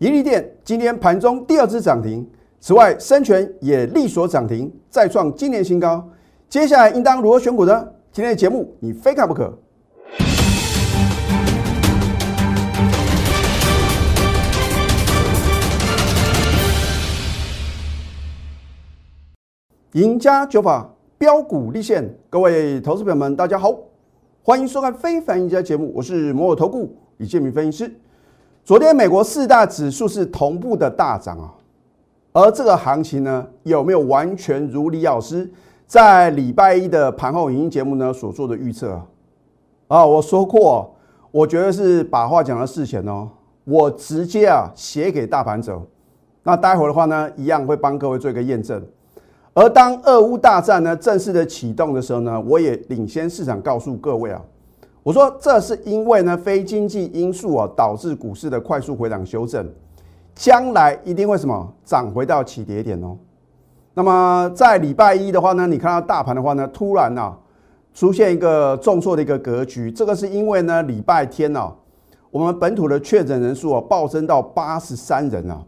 宜利店今天盘中第二支涨停，此外深全也力所涨停，再创今年新高。接下来应当如何选股呢？今天的节目你非看不可。赢家九法标股立现，各位投资朋友们，大家好，欢迎收看《非凡赢家》节目，我是摩尔投顾李建明分析师。昨天美国四大指数是同步的大涨啊，而这个行情呢，有没有完全如李老师在礼拜一的盘后影音节目呢所做的预测啊？啊，我说过，我觉得是把话讲到事前哦，我直接啊写给大盘走，那待会的话呢，一样会帮各位做一个验证。而当俄乌大战呢正式的启动的时候呢，我也领先市场告诉各位啊，我说这是因为呢非经济因素啊导致股市的快速回档修正，将来一定会什么涨回到起跌点哦。那么在礼拜一的话呢，你看到大盘的话呢，突然呢出现一个重挫的一个格局，这个是因为呢礼拜天呢我们本土的确诊人数啊暴增到八十三人啊。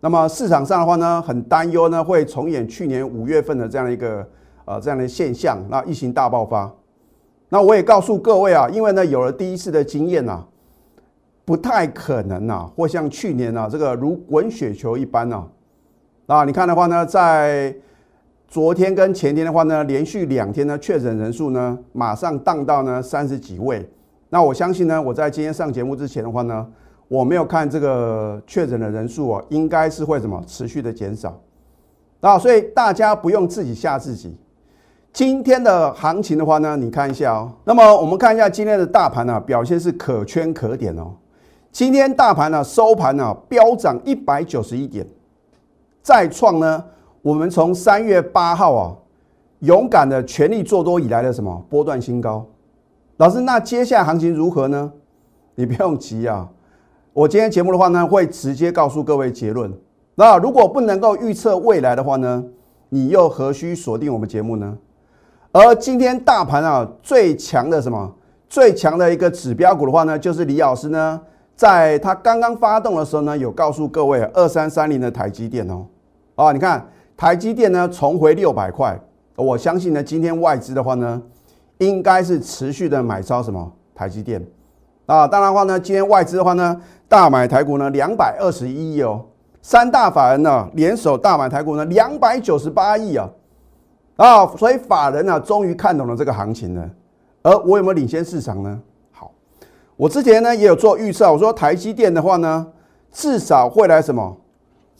那么市场上的话呢，很担忧呢，会重演去年五月份的这样的一个呃这样的现象，那疫情大爆发。那我也告诉各位啊，因为呢有了第一次的经验呐，不太可能呐，会像去年呐这个如滚雪球一般呐。啊，你看的话呢，在昨天跟前天的话呢，连续两天呢确诊人数呢马上荡到呢三十几位。那我相信呢，我在今天上节目之前的话呢。我没有看这个确诊的人数啊，应该是会什么持续的减少啊，所以大家不用自己吓自己。今天的行情的话呢，你看一下哦。那么我们看一下今天的大盘呢，表现是可圈可点哦。今天大盘呢收盘呢飙涨一百九十一点，再创呢我们从三月八号啊勇敢的全力做多以来的什么波段新高。老师，那接下来行情如何呢？你不用急啊。我今天节目的话呢，会直接告诉各位结论。那如果不能够预测未来的话呢，你又何须锁定我们节目呢？而今天大盘啊最强的什么？最强的一个指标股的话呢，就是李老师呢，在他刚刚发动的时候呢，有告诉各位二三三零的台积电哦。啊，你看台积电呢重回六百块，我相信呢，今天外资的话呢，应该是持续的买超什么台积电。啊，当然的话呢，今天外资的话呢，大买台股呢两百二十一亿哦，三大法人呢联手大买台股呢两百九十八亿啊，啊，所以法人呢终于看懂了这个行情了，而我有没有领先市场呢？好，我之前呢也有做预测，我说台积电的话呢，至少会来什么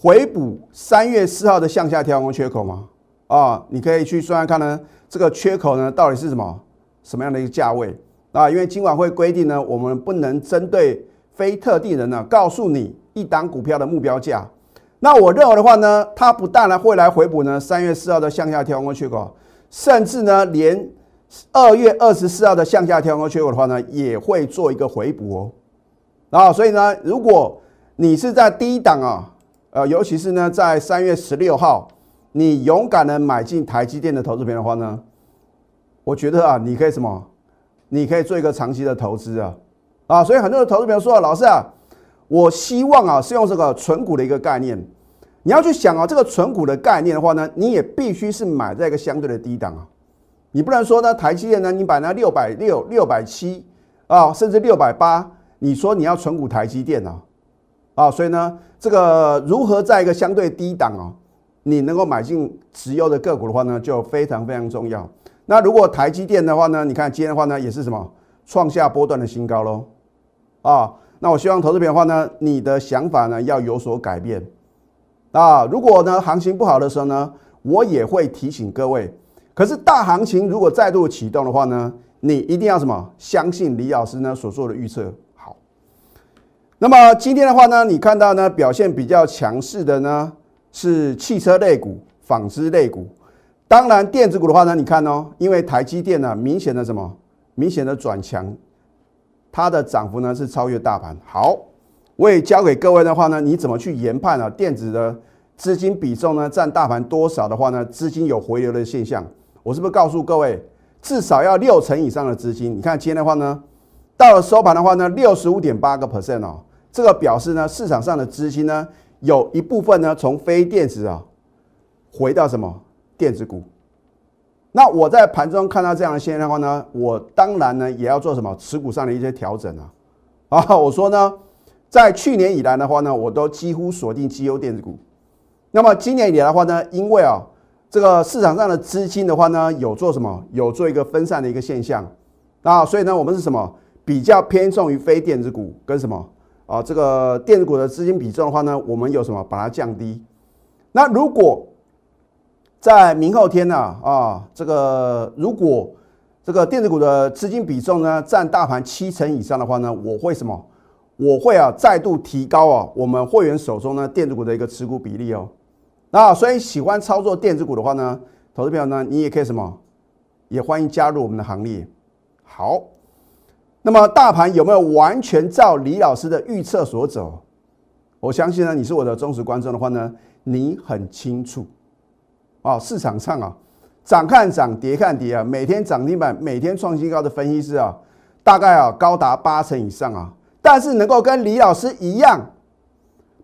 回补三月四号的向下跳空缺口吗？啊，你可以去算算看呢，这个缺口呢到底是什么什么样的一个价位？啊，因为今晚会规定呢，我们不能针对非特定人呢，告诉你一档股票的目标价。那我认为的话呢，它不但呢会来回补呢三月四号的向下跳空缺口，甚至呢连二月二十四号的向下跳空缺口的话呢，也会做一个回补哦。啊，所以呢，如果你是在低档啊，呃，尤其是呢在三月十六号，你勇敢的买进台积电的投资品的话呢，我觉得啊，你可以什么？你可以做一个长期的投资啊，啊，所以很多的投资朋友说，老师啊，我希望啊是用这个纯股的一个概念，你要去想啊，这个纯股的概念的话呢，你也必须是买在一个相对的低档啊，你不能说呢台积电呢，你买那六百六、六百七啊，甚至六百八，你说你要纯股台积电啊，啊，所以呢，这个如何在一个相对低档啊，你能够买进持有的个股的话呢，就非常非常重要。那如果台积电的话呢？你看今天的话呢，也是什么创下波段的新高喽啊！那我希望投资品的话呢，你的想法呢要有所改变啊！如果呢行情不好的时候呢，我也会提醒各位。可是大行情如果再度启动的话呢，你一定要什么相信李老师呢所做的预测好。那么今天的话呢，你看到呢表现比较强势的呢是汽车类股、纺织类股。当然，电子股的话呢，你看哦，因为台积电呢，明显的什么，明显的转强，它的涨幅呢是超越大盘。好，我也教给各位的话呢，你怎么去研判啊？电子的资金比重呢，占大盘多少的话呢，资金有回流的现象，我是不是告诉各位，至少要六成以上的资金？你看今天的话呢，到了收盘的话呢，六十五点八个 percent 哦，这个表示呢，市场上的资金呢，有一部分呢从非电子啊回到什么电子股。那我在盘中看到这样的现象的话呢，我当然呢也要做什么持股上的一些调整啊。啊，我说呢，在去年以来的话呢，我都几乎锁定绩优电子股。那么今年以来的话呢，因为啊这个市场上的资金的话呢，有做什么？有做一个分散的一个现象啊，所以呢，我们是什么？比较偏重于非电子股跟什么？啊，这个电子股的资金比重的话呢，我们有什么？把它降低。那如果在明后天呢？啊，这个如果这个电子股的资金比重呢占大盘七成以上的话呢，我会什么？我会啊再度提高啊我们会员手中呢电子股的一个持股比例哦。那所以喜欢操作电子股的话呢，投资朋友呢，你也可以什么？也欢迎加入我们的行列。好，那么大盘有没有完全照李老师的预测所走？我相信呢，你是我的忠实观众的话呢，你很清楚。啊，市场上啊，涨看涨，跌看跌啊，每天涨停板，每天创新高的分析师啊，大概啊高达八成以上啊。但是能够跟李老师一样，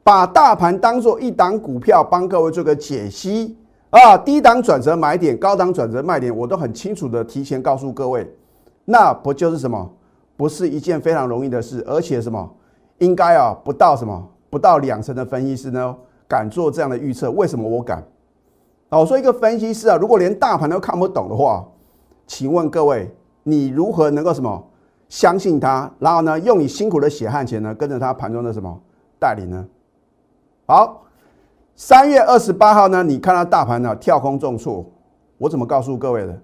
把大盘当做一档股票，帮各位做个解析啊，低档转折买点，高档转折卖点，我都很清楚的提前告诉各位，那不就是什么？不是一件非常容易的事，而且什么？应该啊，不到什么，不到两成的分析师呢，敢做这样的预测？为什么我敢？我说一个分析师啊，如果连大盘都看不懂的话，请问各位，你如何能够什么相信他？然后呢，用你辛苦的血汗钱呢，跟着他盘中的什么带领呢？好，三月二十八号呢，你看到大盘呢跳空重挫，我怎么告诉各位的？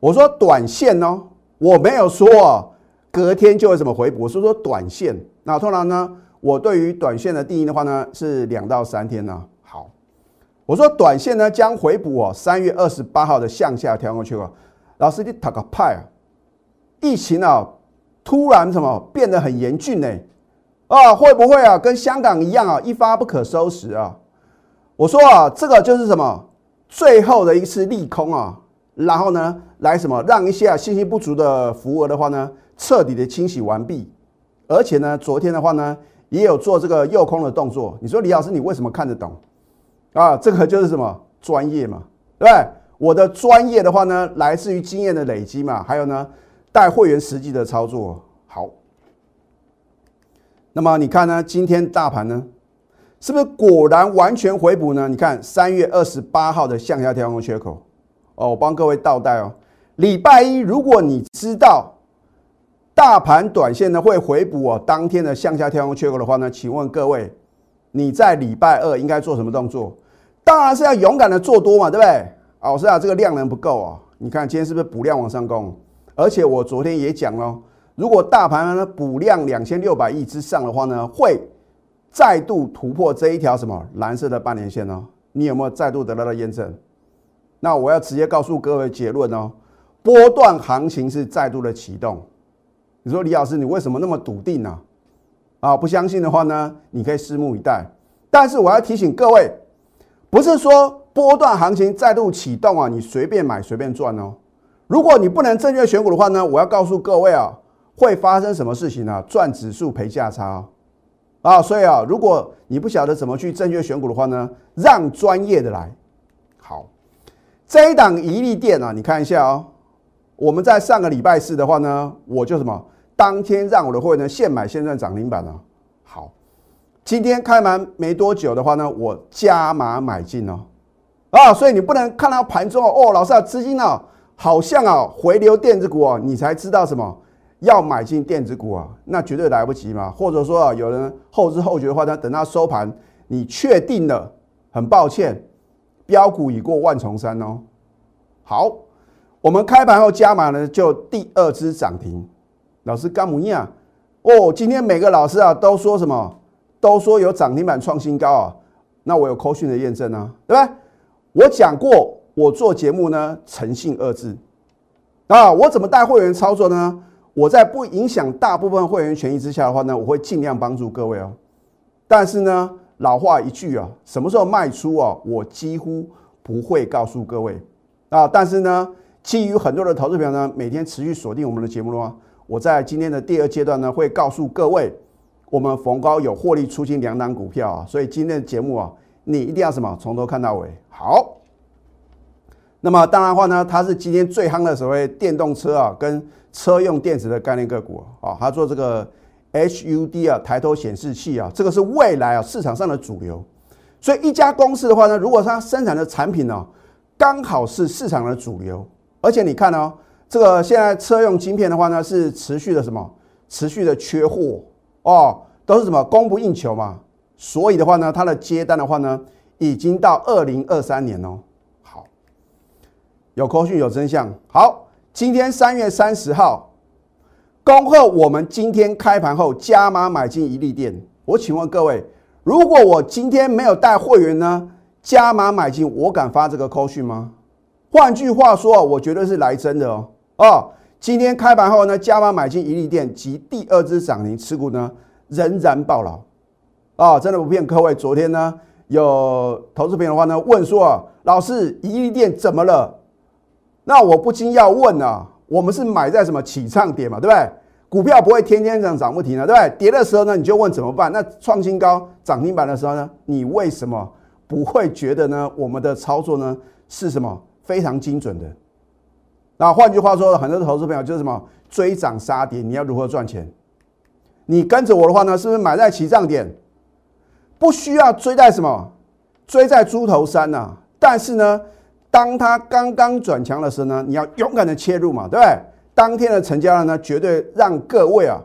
我说短线哦，我没有说隔天就会什么回补，我是说短线。那通常呢，我对于短线的定义的话呢，是两到三天呢。我说短线呢将回补哦，三月二十八号的向下调过去了。老师你打个派啊！疫情啊突然什么变得很严峻呢？啊会不会啊跟香港一样啊一发不可收拾啊？我说啊这个就是什么最后的一次利空啊，然后呢来什么让一些信心不足的服务的话呢彻底的清洗完毕，而且呢昨天的话呢也有做这个诱空的动作。你说李老师你为什么看得懂？啊，这个就是什么专业嘛，对不对？我的专业的话呢，来自于经验的累积嘛，还有呢，带会员实际的操作。好，那么你看呢，今天大盘呢，是不是果然完全回补呢？你看三月二十八号的向下跳空缺口，哦，我帮各位倒带哦。礼拜一，如果你知道大盘短线呢会回补哦，当天的向下跳空缺口的话呢，请问各位，你在礼拜二应该做什么动作？当然是要勇敢的做多嘛，对不对？老师啊，这个量能不够啊。你看今天是不是补量往上攻？而且我昨天也讲了，如果大盘呢补量两千六百亿之上的话呢，会再度突破这一条什么蓝色的半年线呢？你有没有再度得到了验证？那我要直接告诉各位结论哦，波段行情是再度的启动。你说李老师，你为什么那么笃定呢？啊，不相信的话呢，你可以拭目以待。但是我要提醒各位。不是说波段行情再度启动啊，你随便买随便赚哦。如果你不能正确选股的话呢，我要告诉各位啊，会发生什么事情呢？赚指数赔价差啊！所以啊，如果你不晓得怎么去正确选股的话呢，让专业的来。好，这一档一利电啊，你看一下哦。我们在上个礼拜四的话呢，我就什么当天让我的会员现买现赚涨停板了。好。今天开盘没多久的话呢，我加码买进哦，啊，所以你不能看到盘中哦，哦老师啊，资金啊，好像啊回流电子股啊，你才知道什么要买进电子股啊，那绝对来不及嘛。或者说啊，有人后知后觉的话呢，等到收盘，你确定了，很抱歉，标股已过万重山哦。好，我们开盘后加码呢，就第二支涨停。老师干么样？哦，今天每个老师啊都说什么？都说有涨停板创新高啊，那我有扣讯的验证啊，对吧？我讲过，我做节目呢，诚信二字啊。我怎么带会员操作呢？我在不影响大部分会员权益之下的话呢，我会尽量帮助各位哦。但是呢，老话一句啊，什么时候卖出啊，我几乎不会告诉各位啊。但是呢，基于很多的投资朋友呢，每天持续锁定我们的节目的话，我在今天的第二阶段呢，会告诉各位。我们逢高有获利出清两档股票啊，所以今天的节目啊，你一定要什么从头看到尾。好，那么当然的话呢，它是今天最夯的所谓电动车啊，跟车用电子的概念个股啊，它做这个 HUD 啊，抬头显示器啊，这个是未来啊市场上的主流。所以一家公司的话呢，如果它生产的产品呢，刚好是市场的主流，而且你看哦，这个现在车用晶片的话呢，是持续的什么？持续的缺货。哦，都是什么供不应求嘛，所以的话呢，它的接单的话呢，已经到二零二三年哦。好，有口讯有真相。好，今天三月三十号，恭贺我们今天开盘后加码买进一利店。我请问各位，如果我今天没有带会员呢，加码买进，我敢发这个口讯吗？换句话说，我绝对是来真的哦。哦。今天开盘后呢，加码买进一利店及第二支涨停持股呢，仍然爆牢啊！真的不骗各位。昨天呢，有投资朋友的话呢，问说啊，老师，一利店怎么了？那我不禁要问啊，我们是买在什么起唱点嘛，对不对？股票不会天天涨涨不停的，对不对？跌的时候呢，你就问怎么办？那创新高涨停板的时候呢，你为什么不会觉得呢？我们的操作呢是什么非常精准的？那换句话说，很多投资朋友就是什么追涨杀跌，你要如何赚钱？你跟着我的话呢，是不是买在起涨点？不需要追在什么？追在猪头山呐。但是呢，当它刚刚转强的时候呢，你要勇敢的切入嘛，对不对？当天的成交量呢，绝对让各位啊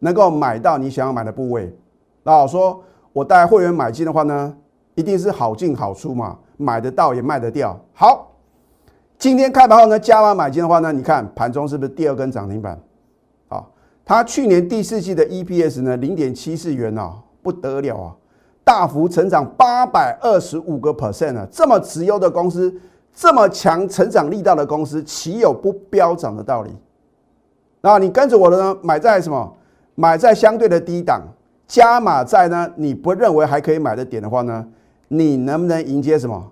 能够买到你想要买的部位。那我说，我带会员买进的话呢，一定是好进好出嘛，买得到也卖得掉。好。今天开盘后呢，加码买进的话呢，你看盘中是不是第二根涨停板？啊，它去年第四季的 EPS 呢，零点七四元啊，不得了啊，大幅成长八百二十五个 percent 啊，这么直优的公司，这么强成长力道的公司，岂有不飙涨的道理？那你跟着我的呢，买在什么？买在相对的低档，加码在呢，你不认为还可以买的点的话呢，你能不能迎接什么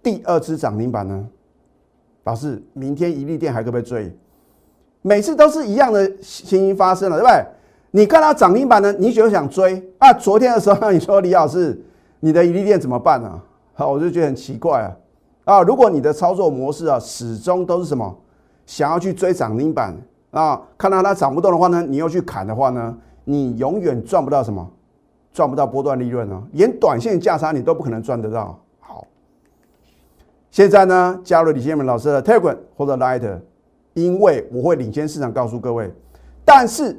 第二次涨停板呢？老师，明天一利店还可不可以追？每次都是一样的情形发生了，对不对？你看到涨停板呢，你就想追啊。昨天的时候，你说李老师，你的一利店怎么办呢？好，我就觉得很奇怪啊。啊，如果你的操作模式啊，始终都是什么，想要去追涨停板啊，看到它涨不动的话呢，你又去砍的话呢，你永远赚不到什么，赚不到波段利润哦，连短线价差你都不可能赚得到。现在呢，加入李建明老师的 Telegram 或者 Light，因为我会领先市场告诉各位。但是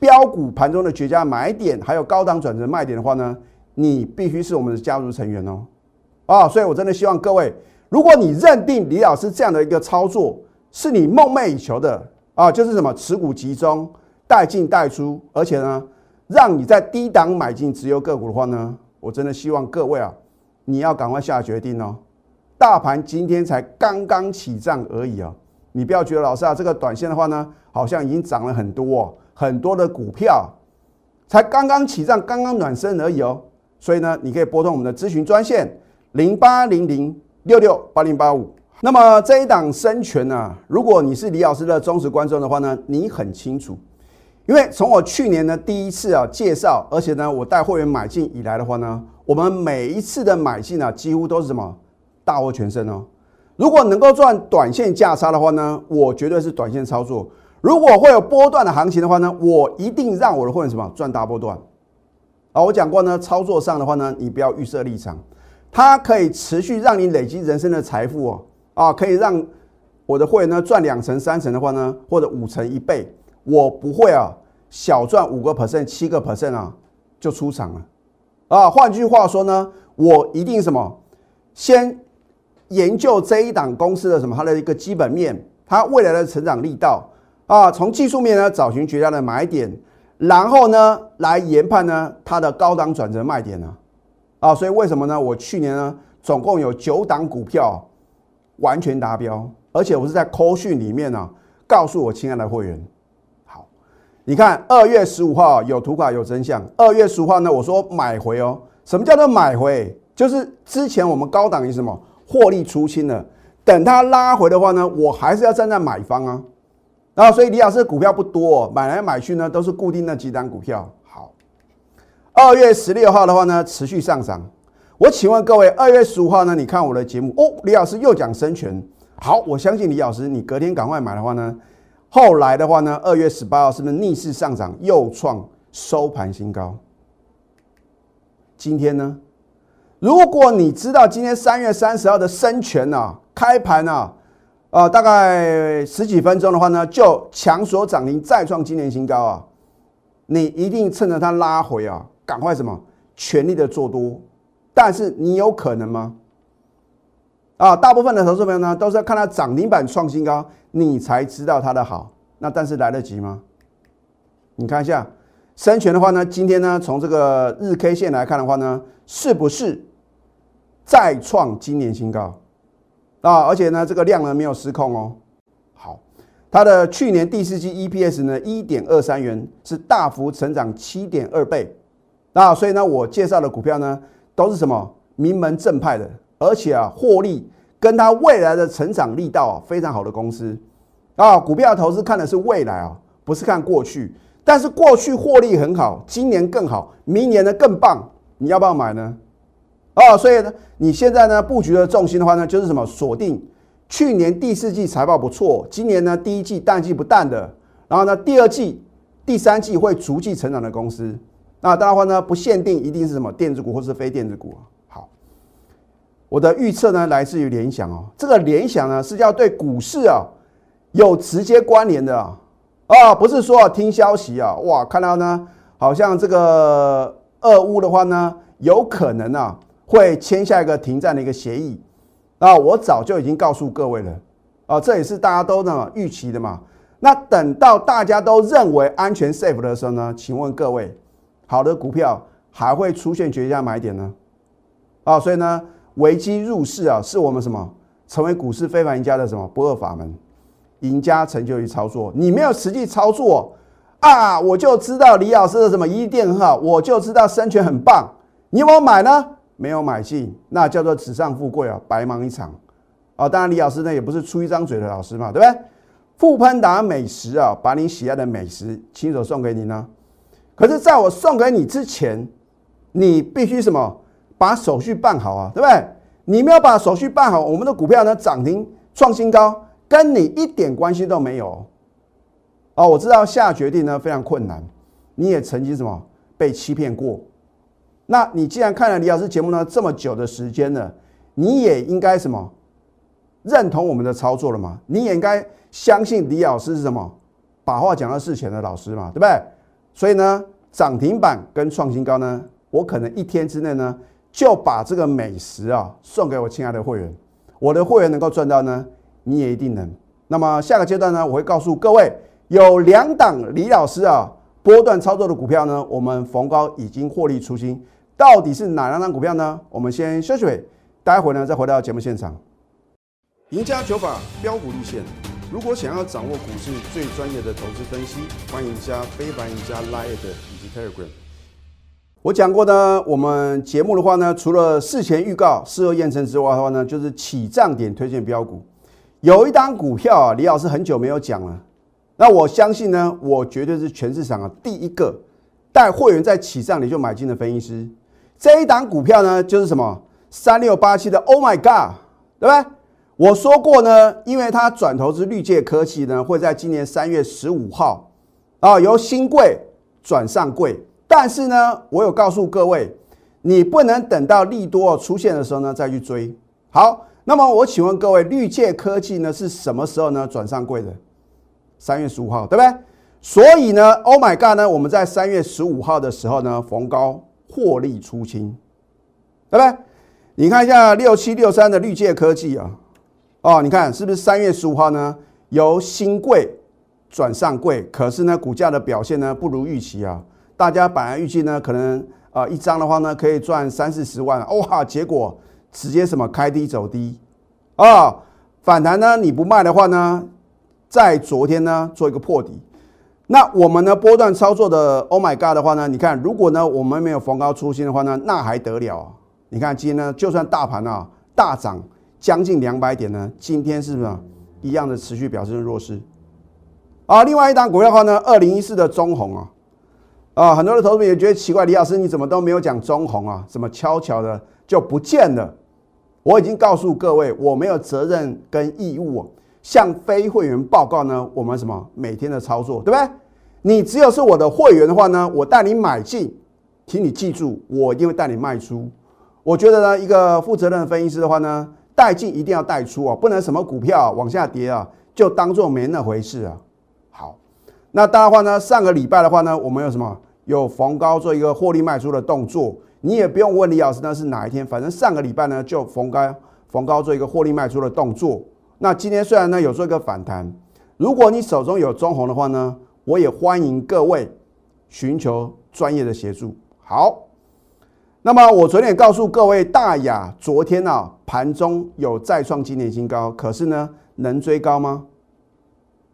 标股盘中的绝佳买点，还有高档转折卖点的话呢，你必须是我们的家族成员哦。啊，所以我真的希望各位，如果你认定李老师这样的一个操作是你梦寐以求的啊，就是什么持股集中、带进带出，而且呢，让你在低档买进直由个股的话呢，我真的希望各位啊，你要赶快下决定哦。大盘今天才刚刚起涨而已啊！你不要觉得老师啊，这个短线的话呢，好像已经涨了很多，哦很多的股票才刚刚起涨，刚刚暖身而已哦。所以呢，你可以拨通我们的咨询专线零八零零六六八零八五。那么这一档生权呢，如果你是李老师的忠实观众的话呢，你很清楚，因为从我去年呢第一次啊介绍，而且呢我带会员买进以来的话呢，我们每一次的买进啊，几乎都是什么？大获全胜哦！如果能够赚短线价差的话呢，我绝对是短线操作。如果会有波段的行情的话呢，我一定让我的会员什么赚大波段啊！我讲过呢，操作上的话呢，你不要预设立场，它可以持续让你累积人生的财富哦啊！可以让我的会员呢赚两成、三成的话呢，或者五成、一倍，我不会啊小赚五个 percent、七个 percent 啊就出场了啊！换句话说呢，我一定什么先。研究这一档公司的什么？它的一个基本面，它未来的成长力道啊，从技术面呢找寻绝佳的买点，然后呢来研判呢它的高档转折卖点呢啊，所以为什么呢？我去年呢总共有九档股票完全达标，而且我是在扣讯里面呢告诉我亲爱的会员，好，你看二月十五号有图卡有真相，二月十五号呢我说买回哦，什么叫做买回？就是之前我们高档是什么？获利出清了，等它拉回的话呢，我还是要站在买方啊。然后，所以李老师的股票不多，买来买去呢都是固定那几单股票。好，二月十六号的话呢，持续上涨。我请问各位，二月十五号呢？你看我的节目哦，李老师又讲生权。好，我相信李老师，你隔天赶快买的话呢，后来的话呢，二月十八号是不是逆势上涨，又创收盘新高？今天呢？如果你知道今天三月三十号的生权啊，开盘啊，啊，大概十几分钟的话呢，就强锁涨停，再创今年新高啊，你一定趁着它拉回啊，赶快什么，全力的做多。但是你有可能吗？啊，大部分的投资朋友呢，都是要看它涨停板创新高，你才知道它的好。那但是来得及吗？你看一下深全的话呢，今天呢，从这个日 K 线来看的话呢，是不是再创今年新高啊？而且呢，这个量呢没有失控哦。好，它的去年第四季 EPS 呢一点二三元，是大幅成长七点二倍。那所以呢，我介绍的股票呢，都是什么名门正派的。而且啊，获利跟它未来的成长力道啊非常好的公司啊，股票投资看的是未来啊，不是看过去。但是过去获利很好，今年更好，明年呢更棒，你要不要买呢？哦，所以呢，你现在呢布局的重心的话呢，就是什么锁定去年第四季财报不错，今年呢第一季淡季不淡的，然后呢第二季、第三季会逐季成长的公司。那当然话呢，不限定一定是什么电子股或是非电子股。好我的预测呢，来自于联想哦。这个联想呢，是要对股市啊有直接关联的啊，啊，不是说听消息啊，哇，看到呢，好像这个俄乌的话呢，有可能啊会签下一个停战的一个协议啊。我早就已经告诉各位了啊，这也是大家都呢预期的嘛。那等到大家都认为安全 safe 的时候呢，请问各位，好的股票还会出现绝佳买点呢？啊，所以呢。危机入市啊，是我们什么成为股市非凡赢家的什么不二法门？赢家成就于操作。你没有实际操作啊，我就知道李老师的什么一定很好，我就知道生权很棒。你有没有买呢？没有买进，那叫做纸上富贵啊，白忙一场啊。当然，李老师呢也不是出一张嘴的老师嘛，对不对？富喷达美食啊，把你喜爱的美食亲手送给你呢。可是，在我送给你之前，你必须什么？把手续办好啊，对不对？你没有把手续办好，我们的股票呢涨停创新高，跟你一点关系都没有。哦，我知道下决定呢非常困难，你也曾经什么被欺骗过。那你既然看了李老师节目呢这么久的时间了，你也应该什么认同我们的操作了吗？你也应该相信李老师是什么把话讲到事前的老师嘛，对不对？所以呢，涨停板跟创新高呢，我可能一天之内呢。就把这个美食啊送给我亲爱的会员，我的会员能够赚到呢，你也一定能。那么下个阶段呢，我会告诉各位，有两档李老师啊波段操作的股票呢，我们逢高已经获利出清，到底是哪两档股票呢？我们先休息会，待会呢再回到节目现场。赢家九法标股立线，如果想要掌握股市最专业的投资分析，欢迎加非凡、赢家 Line 以及 Telegram。我讲过呢，我们节目的话呢，除了事前预告、事后验证之外的话呢，就是起涨点推荐标股。有一档股票啊，李老师很久没有讲了。那我相信呢，我绝对是全市场啊第一个带会员在起涨点就买进的分析师。这一档股票呢，就是什么三六八七的 Oh my God，对不对？我说过呢，因为它转投资绿界科技呢，会在今年三月十五号啊，由新贵转上柜。但是呢，我有告诉各位，你不能等到利多出现的时候呢再去追。好，那么我请问各位，绿界科技呢是什么时候呢转上柜的？三月十五号，对不对？所以呢，Oh my God 呢，我们在三月十五号的时候呢逢高获利出清，对不对？你看一下六七六三的绿界科技啊，哦，你看是不是三月十五号呢由新贵转上柜？可是呢，股价的表现呢不如预期啊。大家本来预计呢，可能啊一张的话呢，可以赚三四十万，哇！结果直接什么开低走低啊，反弹呢你不卖的话呢，在昨天呢做一个破底。那我们呢波段操作的 Oh my God 的话呢，你看如果呢我们没有逢高出新的话呢，那还得了？你看今天呢，就算大盘啊大涨将近两百点呢，今天是不是一样的持续表现弱势？啊，另外一档股票的话呢，二零一四的中红啊。啊，很多的投资者也觉得奇怪，李老师你怎么都没有讲中红啊？怎么悄悄的就不见了？我已经告诉各位，我没有责任跟义务向非会员报告呢。我们什么每天的操作，对不对？你只有是我的会员的话呢，我带你买进，请你记住，我一定会带你卖出。我觉得呢，一个负责任的分析师的话呢，带进一定要带出啊，不能什么股票往下跌啊，就当做没那回事啊。好，那当然话呢，上个礼拜的话呢，我们有什么？有逢高做一个获利卖出的动作。你也不用问李老师那是哪一天，反正上个礼拜呢就逢高逢高做一个获利卖出的动作。那今天虽然呢有做一个反弹，如果你手中有中红的话呢，我也欢迎各位寻求专业的协助。好，那么我昨天也告诉各位，大雅昨天啊盘中有再创今年新高，可是呢能追高吗？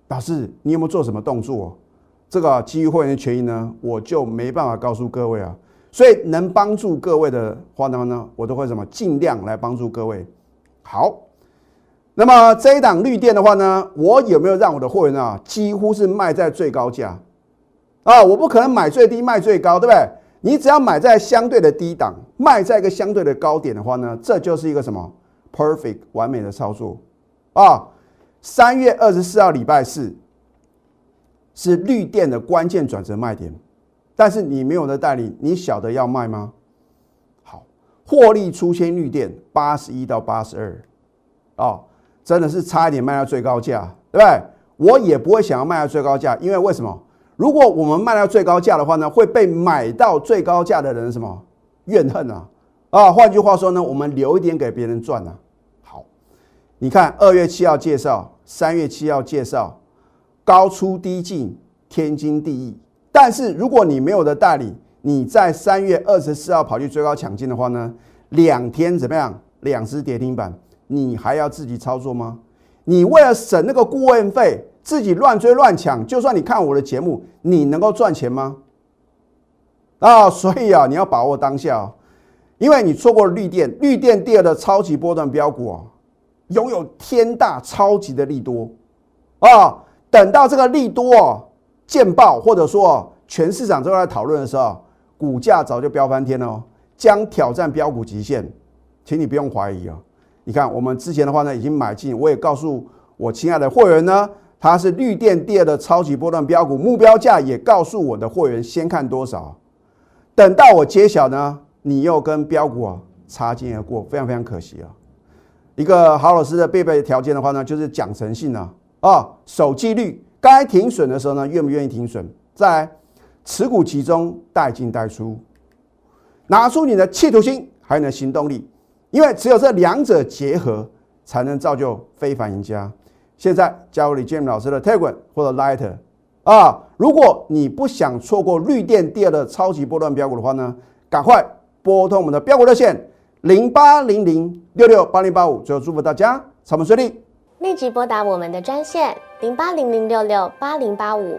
老师，你有没有做什么动作？这个基于会员的权益呢，我就没办法告诉各位啊。所以能帮助各位的话呢，我都会什么尽量来帮助各位。好，那么这一档绿电的话呢，我有没有让我的货源啊，几乎是卖在最高价啊？我不可能买最低卖最高，对不对？你只要买在相对的低档，卖在一个相对的高点的话呢，这就是一个什么 perfect 完美的操作啊？三月二十四号礼拜四是绿电的关键转折卖点。但是你没有的代理，你晓得要卖吗？好，获利出现绿电八十一到八十二，啊，真的是差一点卖到最高价，对不对？我也不会想要卖到最高价，因为为什么？如果我们卖到最高价的话呢，会被买到最高价的人什么怨恨啊？啊，换句话说呢，我们留一点给别人赚啊。好，你看二月七号介绍，三月七号介绍，高出低进，天经地义。但是如果你没有的代理，你在三月二十四号跑去追高抢进的话呢，两天怎么样？两只跌停板，你还要自己操作吗？你为了省那个顾问费，自己乱追乱抢，就算你看我的节目，你能够赚钱吗？啊，所以啊，你要把握当下哦，因为你错过了绿电，绿电第二的超级波段标股啊，拥有天大超级的利多啊，等到这个利多哦。见报或者说全市场都在讨论的时候，股价早就飙翻天了，哦将挑战标股极限，请你不用怀疑啊！你看我们之前的话呢，已经买进，我也告诉我亲爱的会员呢，它是绿电第二的超级波段标股，目标价也告诉我的会员先看多少，等到我揭晓呢，你又跟标股啊擦肩而过，非常非常可惜啊！一个好老师的必备条件的话呢，就是讲诚信啊，啊，守纪律。该停损的时候呢，愿不愿意停损？在持股集中，带进带出，拿出你的企图心，还有你的行动力，因为只有这两者结合，才能造就非凡赢家。现在加入李建明老师的 Telegram 或者 Lighter 啊！如果你不想错过绿电第二的超级波段标股的话呢，赶快拨通我们的标股热线零八零零六六八零八五。最后祝福大家操盘顺利。立即拨打我们的专线零八零零六六八零八五